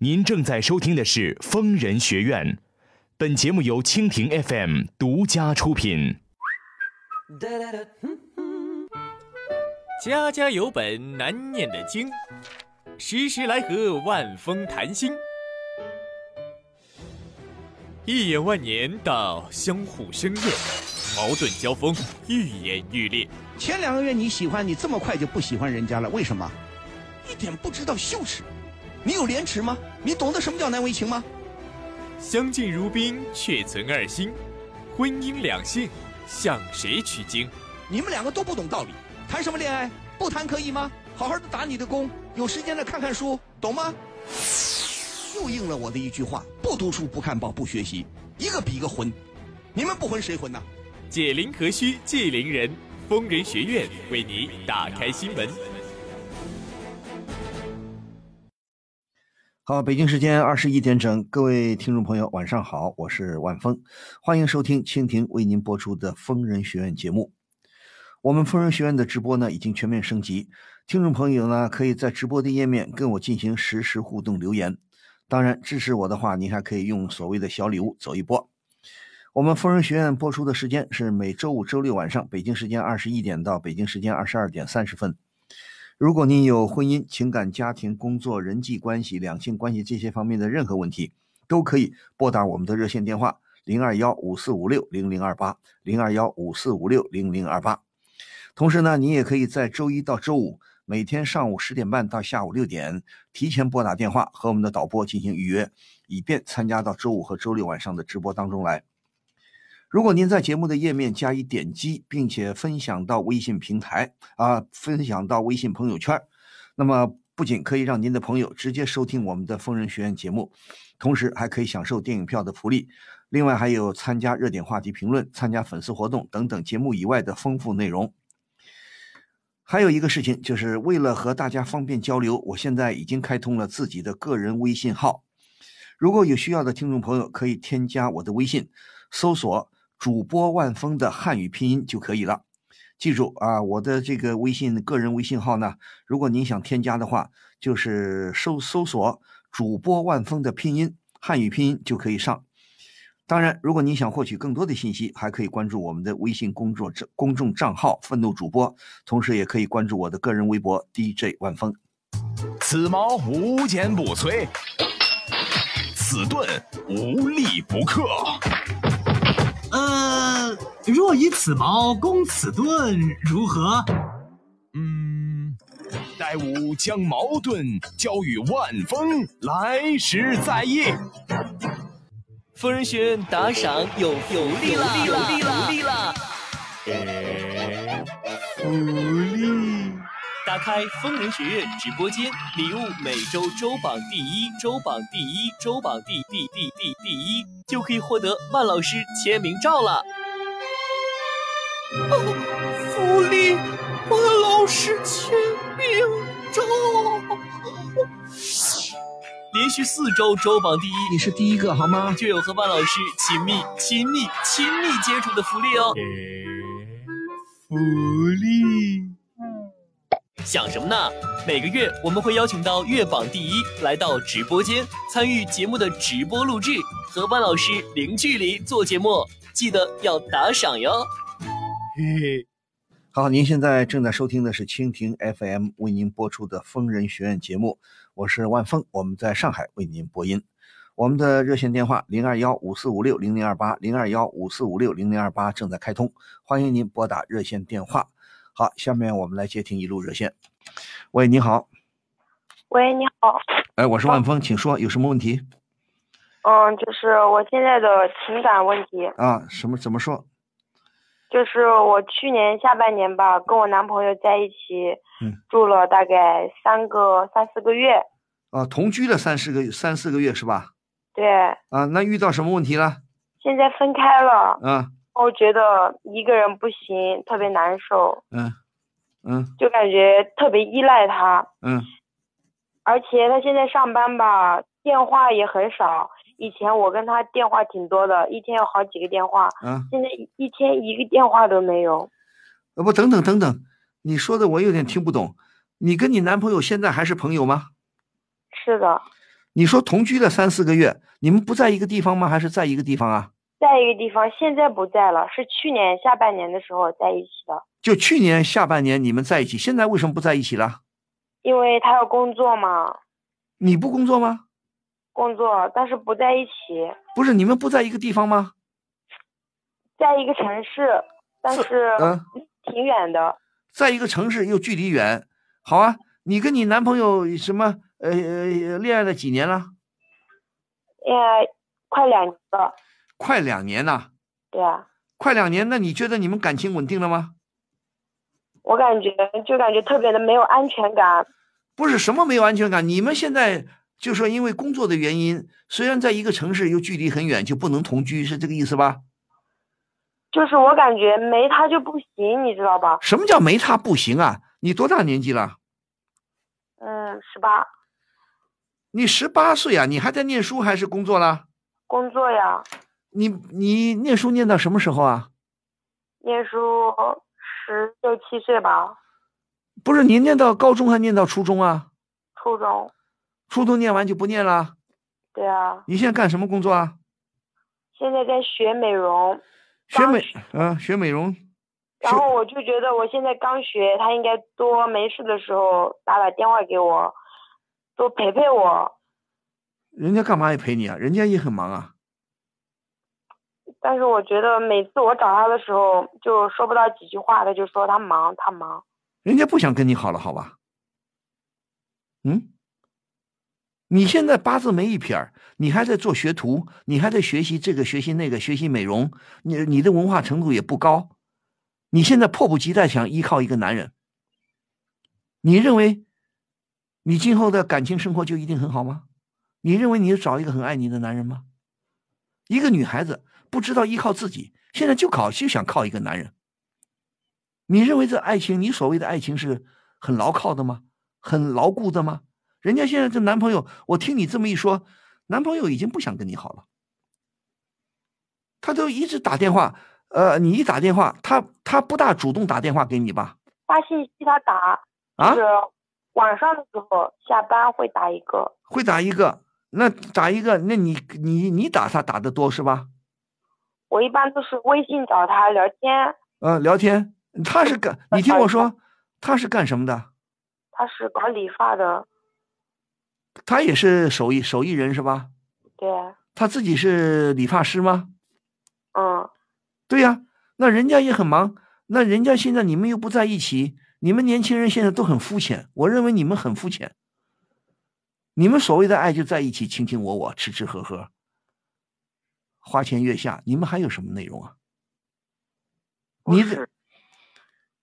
您正在收听的是《疯人学院》，本节目由蜻蜓 FM 独家出品。家家有本难念的经，时时来和万风谈心。一眼万年到相互生厌，矛盾交锋愈演愈烈。前两个月你喜欢，你这么快就不喜欢人家了，为什么？一点不知道羞耻。你有廉耻吗？你懂得什么叫难为情吗？相敬如宾，却存二心。婚姻两性，向谁取经？你们两个都不懂道理，谈什么恋爱？不谈可以吗？好好的打你的工，有时间了看看书，懂吗？又应了我的一句话：不读书，不看报，不学习，一个比一个混。你们不混谁混呢？解铃何须系铃人，疯人学院为你打开心门。好，北京时间二十一点整，各位听众朋友，晚上好，我是万峰，欢迎收听蜻蜓为您播出的疯人学院节目。我们疯人学院的直播呢，已经全面升级，听众朋友呢，可以在直播的页面跟我进行实时互动留言。当然，支持我的话，您还可以用所谓的小礼物走一波。我们疯人学院播出的时间是每周五、周六晚上，北京时间二十一点到北京时间二十二点三十分。如果您有婚姻、情感、家庭、工作、人际关系、两性关系这些方面的任何问题，都可以拨打我们的热线电话零二幺五四五六零零二八零二幺五四五六零零二八。同时呢，您也可以在周一到周五每天上午十点半到下午六点提前拨打电话和我们的导播进行预约，以便参加到周五和周六晚上的直播当中来。如果您在节目的页面加以点击，并且分享到微信平台啊，分享到微信朋友圈，那么不仅可以让您的朋友直接收听我们的疯人学院节目，同时还可以享受电影票的福利，另外还有参加热点话题评论、参加粉丝活动等等节目以外的丰富内容。还有一个事情，就是为了和大家方便交流，我现在已经开通了自己的个人微信号，如果有需要的听众朋友，可以添加我的微信，搜索。主播万峰的汉语拼音就可以了，记住啊，我的这个微信个人微信号呢，如果您想添加的话，就是搜搜索主播万峰的拼音汉语拼音就可以上。当然，如果您想获取更多的信息，还可以关注我们的微信公众公众账号“愤怒主播”，同时也可以关注我的个人微博 DJ 万峰。此矛无坚不摧，此盾无力不克。呃，若以此矛攻此盾，如何？嗯，待吾将矛盾交与万峰，来时再议。夫人学院打赏有有利了，有福利了，有利了！福利！打开疯人学院直播间，礼物每周周榜第一，周榜第一，周榜第第第第第一，就可以获得万老师签名照了。哦，福利，万老师签名照。连续四周周榜第一，你是第一个好吗？就有和万老师亲密、亲密、亲密接触的福利哦。福利。想什么呢？每个月我们会邀请到月榜第一来到直播间参与节目的直播录制，和万老师零距离做节目，记得要打赏哟。嘿嘿，好，您现在正在收听的是蜻蜓 FM 为您播出的疯人学院节目，我是万峰，我们在上海为您播音。我们的热线电话零二幺五四五六零零二八零二幺五四五六零零二八正在开通，欢迎您拨打热线电话。好，下面我们来接听一路热线。喂，你好。喂，你好。哎，我是万峰，请说，有什么问题？嗯，就是我现在的情感问题。啊，什么？怎么说？就是我去年下半年吧，跟我男朋友在一起，嗯，住了大概三个三四个月。啊，同居了三四个三四个月是吧？对。啊，那遇到什么问题了？现在分开了。啊。我觉得一个人不行，特别难受。嗯，嗯，就感觉特别依赖他。嗯，而且他现在上班吧，电话也很少。以前我跟他电话挺多的，一天有好几个电话。嗯，现在一天一个电话都没有。呃，不，等等等等，你说的我有点听不懂。你跟你男朋友现在还是朋友吗？是的。你说同居了三四个月，你们不在一个地方吗？还是在一个地方啊？在一个地方，现在不在了，是去年下半年的时候在一起的。就去年下半年你们在一起，现在为什么不在一起了？因为他要工作嘛，你不工作吗？工作，但是不在一起，不是，你们不在一个地方吗？在一个城市，但是嗯，挺远的。在一个城市又距离远，好啊。你跟你男朋友什么呃呃恋爱了几年了？恋爱，快两年了。快两年了。对啊。快两年，那你觉得你们感情稳定了吗？我感觉就感觉特别的没有安全感。不是什么没有安全感，你们现在就说因为工作的原因，虽然在一个城市又距离很远，就不能同居，是这个意思吧？就是我感觉没他就不行，你知道吧？什么叫没他不行啊？你多大年纪了？嗯，十八。你十八岁啊？你还在念书还是工作了？工作呀。你你念书念到什么时候啊？念书十六七岁吧。不是，你念到高中还念到初中啊？初中。初中念完就不念了？对啊。你现在干什么工作啊？现在在学美容。学美嗯，学美容。然后我就觉得我现在刚学，他应该多没事的时候打打电话给我，多陪陪我。人家干嘛也陪你啊？人家也很忙啊。但是我觉得每次我找他的时候，就说不到几句话，他就说他忙，他忙。人家不想跟你好了，好吧？嗯，你现在八字没一撇，你还在做学徒，你还在学习这个学习那个学习美容，你你的文化程度也不高，你现在迫不及待想依靠一个男人，你认为你今后的感情生活就一定很好吗？你认为你找一个很爱你的男人吗？一个女孩子不知道依靠自己，现在就靠就想靠一个男人。你认为这爱情，你所谓的爱情是很牢靠的吗？很牢固的吗？人家现在这男朋友，我听你这么一说，男朋友已经不想跟你好了。他都一直打电话，呃，你一打电话，他他不大主动打电话给你吧？发信息他打，就是晚上的时候下班会打一个，会打一个。那打一个，那你你你打他打的多是吧？我一般都是微信找他聊天。嗯，聊天。他是干，你听我说，他是干什么的？他是搞理发的。他也是手艺手艺人是吧？对。他自己是理发师吗？嗯。对呀，那人家也很忙，那人家现在你们又不在一起，你们年轻人现在都很肤浅，我认为你们很肤浅。你们所谓的爱就在一起卿卿我我，吃吃喝喝，花前月下，你们还有什么内容啊？你这。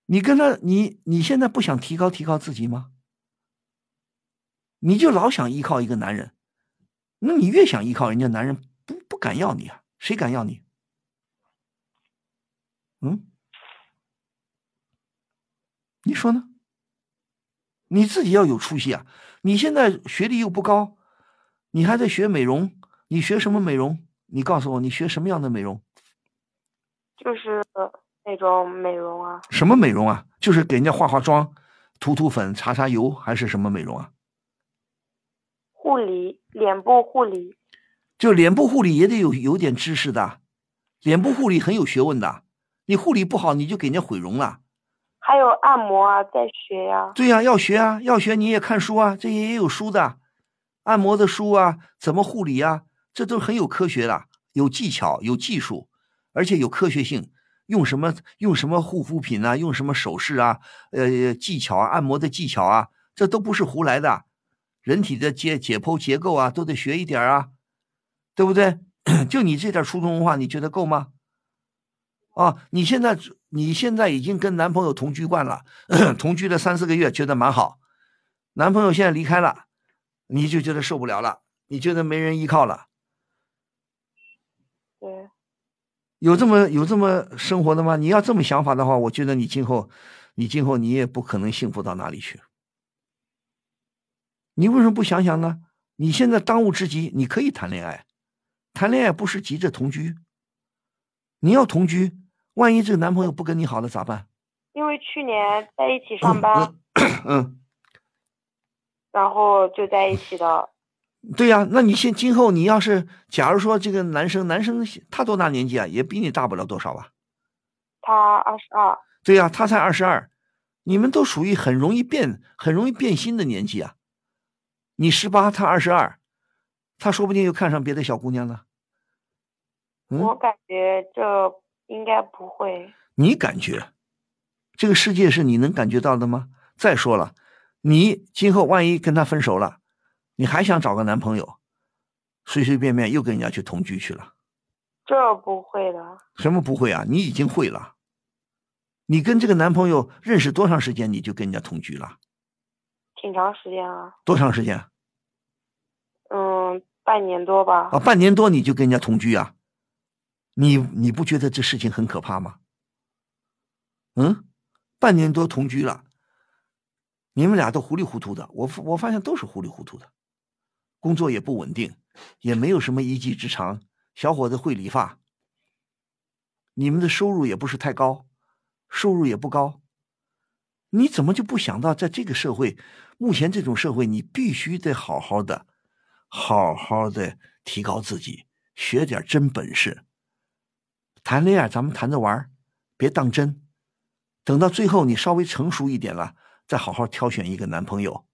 你跟他，你你现在不想提高提高自己吗？你就老想依靠一个男人，那你越想依靠人家男人，不不敢要你啊？谁敢要你？嗯，你说呢？你自己要有出息啊！你现在学历又不高，你还在学美容，你学什么美容？你告诉我，你学什么样的美容？就是。那种美容啊？什么美容啊？就是给人家化化妆、涂涂粉、擦擦油，还是什么美容啊？护理，脸部护理。就脸部护理也得有有点知识的，脸部护理很有学问的。你护理不好，你就给人家毁容了。还有按摩啊，在学呀。对呀，要学啊，要学你也看书啊，这些也有书的，按摩的书啊，怎么护理啊，这都很有科学的，有技巧，有技术，而且有科学性。用什么用什么护肤品啊？用什么首饰啊？呃，技巧啊，按摩的技巧啊，这都不是胡来的。人体的解解剖结构啊，都得学一点啊，对不对？就你这点初中文化，你觉得够吗？啊，你现在你现在已经跟男朋友同居惯了，同居了三四个月，觉得蛮好。男朋友现在离开了，你就觉得受不了了，你觉得没人依靠了。对。有这么有这么生活的吗？你要这么想法的话，我觉得你今后，你今后你也不可能幸福到哪里去。你为什么不想想呢？你现在当务之急，你可以谈恋爱，谈恋爱不是急着同居。你要同居，万一这个男朋友不跟你好了咋办？因为去年在一起上班，嗯，然后就在一起的。对呀，那你现今后你要是假如说这个男生，男生他多大年纪啊？也比你大不了多少吧？他二十二。对呀，他才二十二，你们都属于很容易变、很容易变心的年纪啊。你十八，他二十二，他说不定又看上别的小姑娘了。我感觉这应该不会。你感觉，这个世界是你能感觉到的吗？再说了，你今后万一跟他分手了，你还想找个男朋友，随随便便又跟人家去同居去了？这不会的。什么不会啊？你已经会了。你跟这个男朋友认识多长时间，你就跟人家同居了？挺长时间啊。多长时间？嗯，半年多吧。啊，半年多你就跟人家同居啊？你你不觉得这事情很可怕吗？嗯，半年多同居了，你们俩都糊里糊涂的。我我发现都是糊里糊涂的，工作也不稳定，也没有什么一技之长。小伙子会理发，你们的收入也不是太高。收入也不高，你怎么就不想到在这个社会，目前这种社会，你必须得好好的、好好的提高自己，学点真本事。谈恋爱咱们谈着玩别当真。等到最后你稍微成熟一点了，再好好挑选一个男朋友。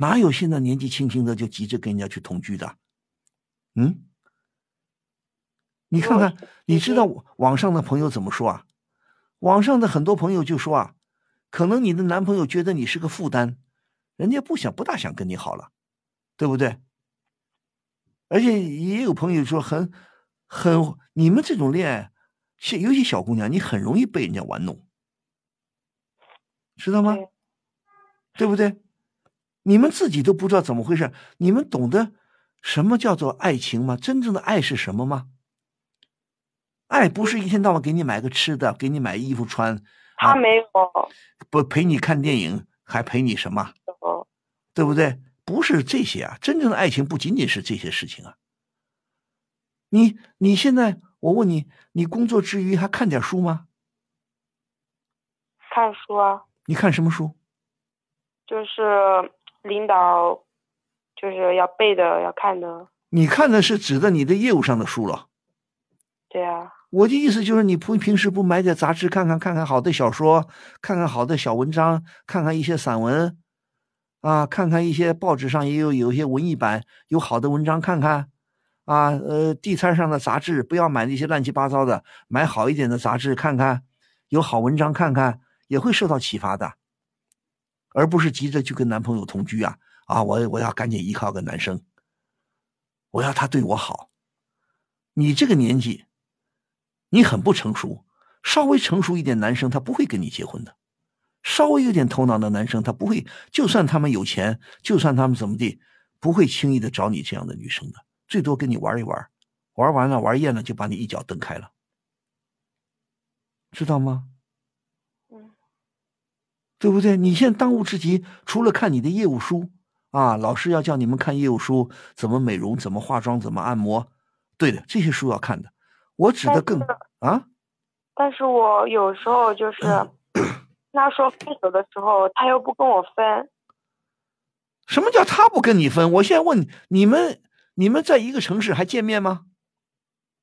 哪有现在年纪轻轻的就急着跟人家去同居的？嗯，你看看，你知道网上的朋友怎么说啊？网上的很多朋友就说啊，可能你的男朋友觉得你是个负担，人家不想不大想跟你好了，对不对？而且也有朋友说很很，你们这种恋爱，尤其小姑娘，你很容易被人家玩弄，知道吗？对不对？你们自己都不知道怎么回事，你们懂得什么叫做爱情吗？真正的爱是什么吗？爱不是一天到晚给你买个吃的，给你买衣服穿。他没有。不陪你看电影，还陪你什么？对不对？不是这些啊！真正的爱情不仅仅是这些事情啊。你你现在，我问你，你工作之余还看点书吗？看书啊。你看什么书？就是领导就是要背的，要看的。你看的是指的你的业务上的书了。对啊。我的意思就是，你不平时不买点杂志看看，看看好的小说，看看好的小文章，看看一些散文，啊，看看一些报纸上也有有一些文艺版有好的文章看看，啊，呃，地摊上的杂志不要买那些乱七八糟的，买好一点的杂志看看，有好文章看看，也会受到启发的，而不是急着去跟男朋友同居啊啊，我我要赶紧依靠个男生，我要他对我好，你这个年纪。你很不成熟，稍微成熟一点男生他不会跟你结婚的，稍微有点头脑的男生他不会，就算他们有钱，就算他们怎么地，不会轻易的找你这样的女生的，最多跟你玩一玩，玩完了玩厌了就把你一脚蹬开了，知道吗？嗯，对不对？你现在当务之急除了看你的业务书啊，老师要叫你们看业务书，怎么美容，怎么化妆，怎么按摩，对的，这些书要看的。我指的更啊，但是我有时候就是，他说分手的时候，他又不跟我分。什么叫他不跟你分？我现在问你们，你们在一个城市还见面吗？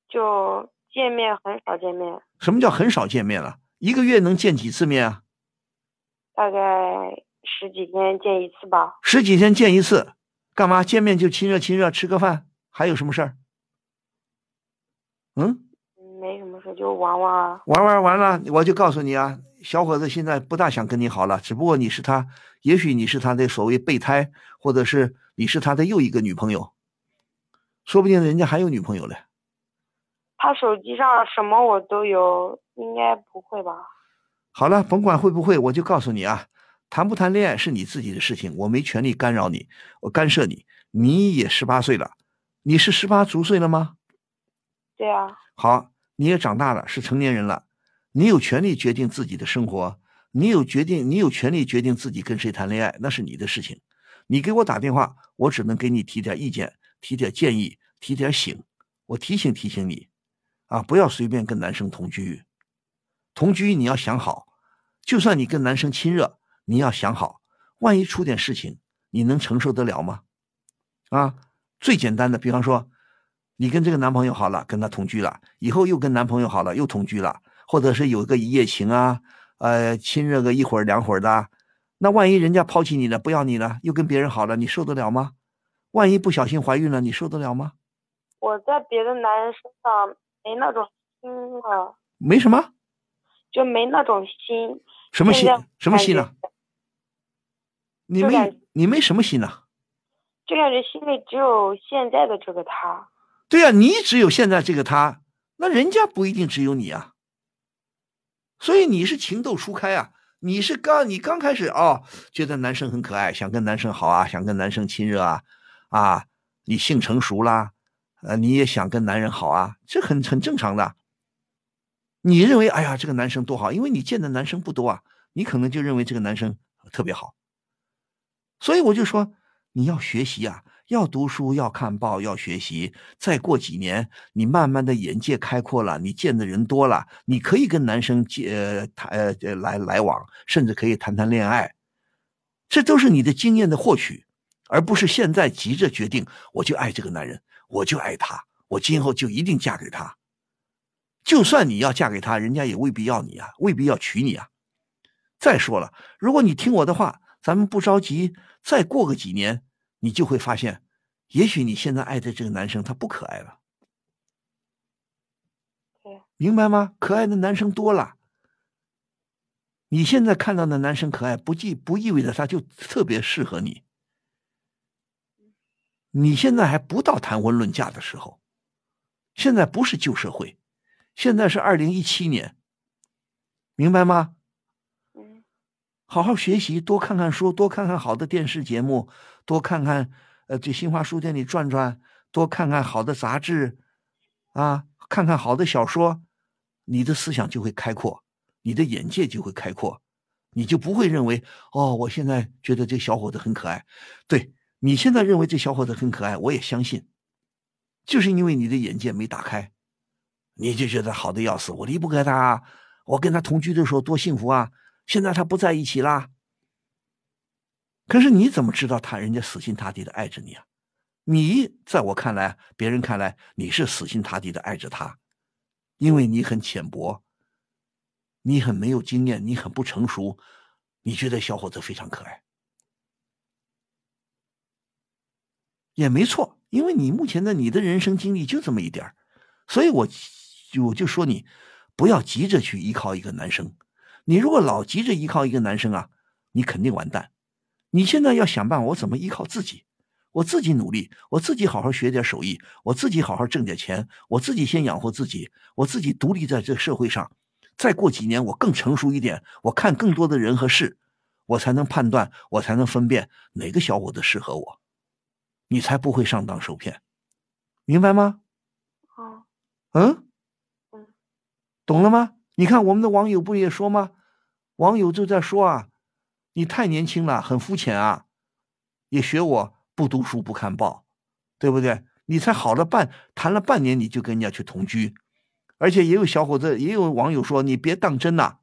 就见面很少见面。什么叫很少见面了？一个月能见几次面啊？大概十几天见一次吧。十几天见一次，干嘛？见面就亲热亲热，吃个饭，还有什么事儿？嗯。没什么事，就玩玩啊。玩玩完了，我就告诉你啊，小伙子现在不大想跟你好了。只不过你是他，也许你是他的所谓备胎，或者是你是他的又一个女朋友，说不定人家还有女朋友嘞。他手机上什么我都有，应该不会吧？好了，甭管会不会，我就告诉你啊，谈不谈恋爱是你自己的事情，我没权利干扰你，我干涉你。你也十八岁了，你是十八足岁了吗？对啊。好。你也长大了，是成年人了，你有权利决定自己的生活，你有决定，你有权利决定自己跟谁谈恋爱，那是你的事情。你给我打电话，我只能给你提点意见，提点建议，提点醒。我提醒提醒你，啊，不要随便跟男生同居。同居你要想好，就算你跟男生亲热，你要想好，万一出点事情，你能承受得了吗？啊，最简单的，比方说，你跟这个男朋友好了，跟他同居了，以后又跟男朋友好了，又同居了，或者是有个一夜情啊，呃，亲热个一会儿两会儿的，那万一人家抛弃你了，不要你了，又跟别人好了，你受得了吗？万一不小心怀孕了，你受得了吗？我在别的男人身上没那种心啊，没什么，就没那种心。什么心？什么心呢、你没你没什么心呢、就感觉心里只有现在的这个他。对呀、你只有现在这个他，那人家不一定只有你啊。所以你是情窦初开啊，你是刚你刚开始哦，觉得男生很可爱，想跟男生好啊，想跟男生亲热啊，啊，你性成熟啦，呃，你也想跟男人好啊，这很很正常的。你认为哎呀，这个男生多好，因为你见的男生不多啊，你可能就认为这个男生特别好。所以我就说，你要学习啊，要读书，要看报，要学习。再过几年，你慢慢的眼界开阔了，你见的人多了，你可以跟男生接呃谈来来往，甚至可以谈谈恋爱。这都是你的经验的获取，而不是现在急着决定我就爱这个男人，我就爱他，我今后就一定嫁给他。就算你要嫁给他，人家也未必要你啊，未必要娶你啊。再说了，如果你听我的话，咱们不着急，再过个几年，你就会发现，也许你现在爱的这个男生他不可爱了。对，明白吗？可爱的男生多了。你现在看到的男生可爱，不意不意味着他就特别适合你。你现在还不到谈婚论嫁的时候，现在不是旧社会，现在是二零一七年，明白吗？嗯，好好学习，多看看书，多看看好的电视节目，多看看呃，这新华书店里转转，多看看好的杂志，啊，看看好的小说，你的思想就会开阔，你的眼界就会开阔，你就不会认为哦，我现在觉得这小伙子很可爱，对你现在认为这小伙子很可爱，我也相信，就是因为你的眼界没打开，你就觉得好的要死，我离不开他，我跟他同居的时候多幸福啊。现在他不在一起啦。可是你怎么知道他人家死心塌地的爱着你啊？你在我看来，别人看来你是死心塌地的爱着他，因为你很浅薄，你很没有经验，你很不成熟，你觉得小伙子非常可爱，也没错，因为你目前的你的人生经历就这么一点所以我我就说你不要急着去依靠一个男生。你如果老急着依靠一个男生啊，你肯定完蛋。你现在要想办法，我怎么依靠自己？我自己努力，我自己好好学点手艺，我自己好好挣点钱，我自己先养活自己，我自己独立在这个社会上。再过几年，我更成熟一点，我看更多的人和事，我才能判断，我才能分辨哪个小伙子适合我，你才不会上当受骗，明白吗？好，嗯嗯，懂了吗？你看我们的网友不也说吗？网友就在说啊，你太年轻了，很肤浅啊，也学我不读书不看报，对不对？你才好了半谈了半年，你就跟人家去同居，而且也有小伙子，也有网友说你别当真呐、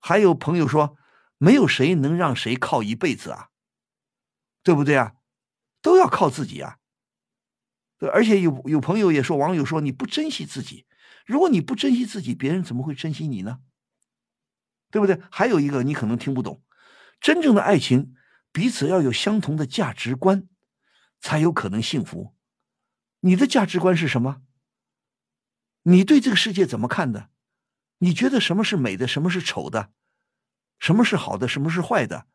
还有朋友说，没有谁能让谁靠一辈子啊，对不对啊？都要靠自己啊。对，而且有有朋友也说，网友说你不珍惜自己，如果你不珍惜自己，别人怎么会珍惜你呢？对不对？还有一个你可能听不懂，真正的爱情，彼此要有相同的价值观，才有可能幸福。你的价值观是什么？你对这个世界怎么看的？你觉得什么是美的，什么是丑的，什么是好的，什么是坏的？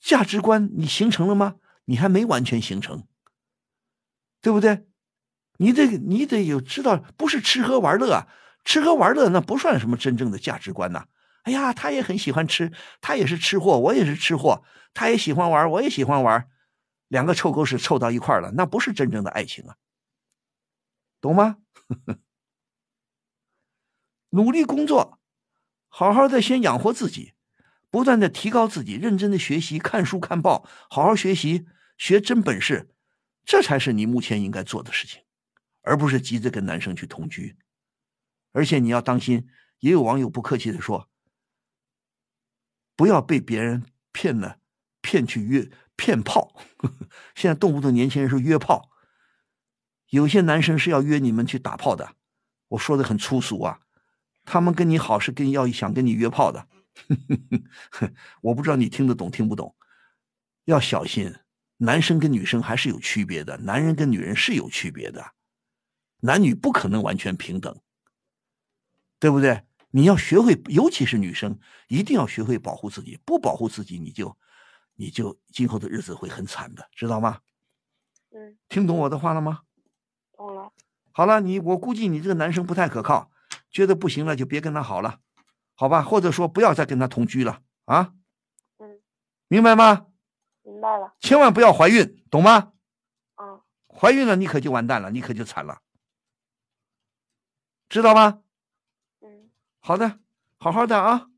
价值观你形成了吗？你还没完全形成，对不对？你得你得有知道，不是吃喝玩乐啊，吃喝玩乐那不算什么真正的价值观呐、哎呀，他也很喜欢吃，他也是吃货，我也是吃货，他也喜欢玩，我也喜欢玩，两个臭狗屎凑到一块了，那不是真正的爱情啊，懂吗？努力工作，好好的先养活自己，不断的提高自己，认真的学习，看书看报，好好学习，学真本事，这才是你目前应该做的事情，而不是急着跟男生去同居。而且你要当心，也有网友不客气的说，不要被别人骗了，骗去约，骗炮。现在动不动年轻人说约炮，有些男生是要约你们去打炮的。我说的很粗俗啊，他们跟你好是跟要想跟你约炮的。我不知道你听得懂听不懂，要小心。男生跟女生还是有区别的，男人跟女人是有区别的，男女不可能完全平等，对不对？你要学会，尤其是女生，一定要学会保护自己。不保护自己，你就，你就今后的日子会很惨的，知道吗？嗯，听懂我的话了吗？懂了。好了，你我估计你这个男生不太可靠，觉得不行了就别跟他好了，好吧？或者说不要再跟他同居了啊？嗯，明白吗？明白了。千万不要怀孕，懂吗？嗯。怀孕了你可就完蛋了，你可就惨了，知道吗？嗯。好的，好好的啊。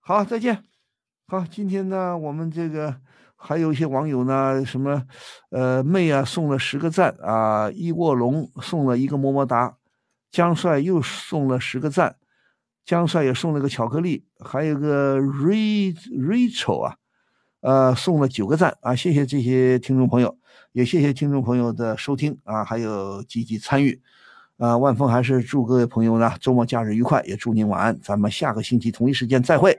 好，再见。好，今天呢，我们这个还有一些网友呢，什么，呃，妹啊送了十个赞啊，一卧龙送了一个么么哒，江帅又送了十个赞，江帅也送了个巧克力，还有个 Ray Rachel 啊。呃，送了九个赞啊！谢谢这些听众朋友，也谢谢听众朋友的收听啊，还有积极参与。啊，万峰还是祝各位朋友呢周末假日愉快，也祝您晚安。咱们下个星期同一时间再会。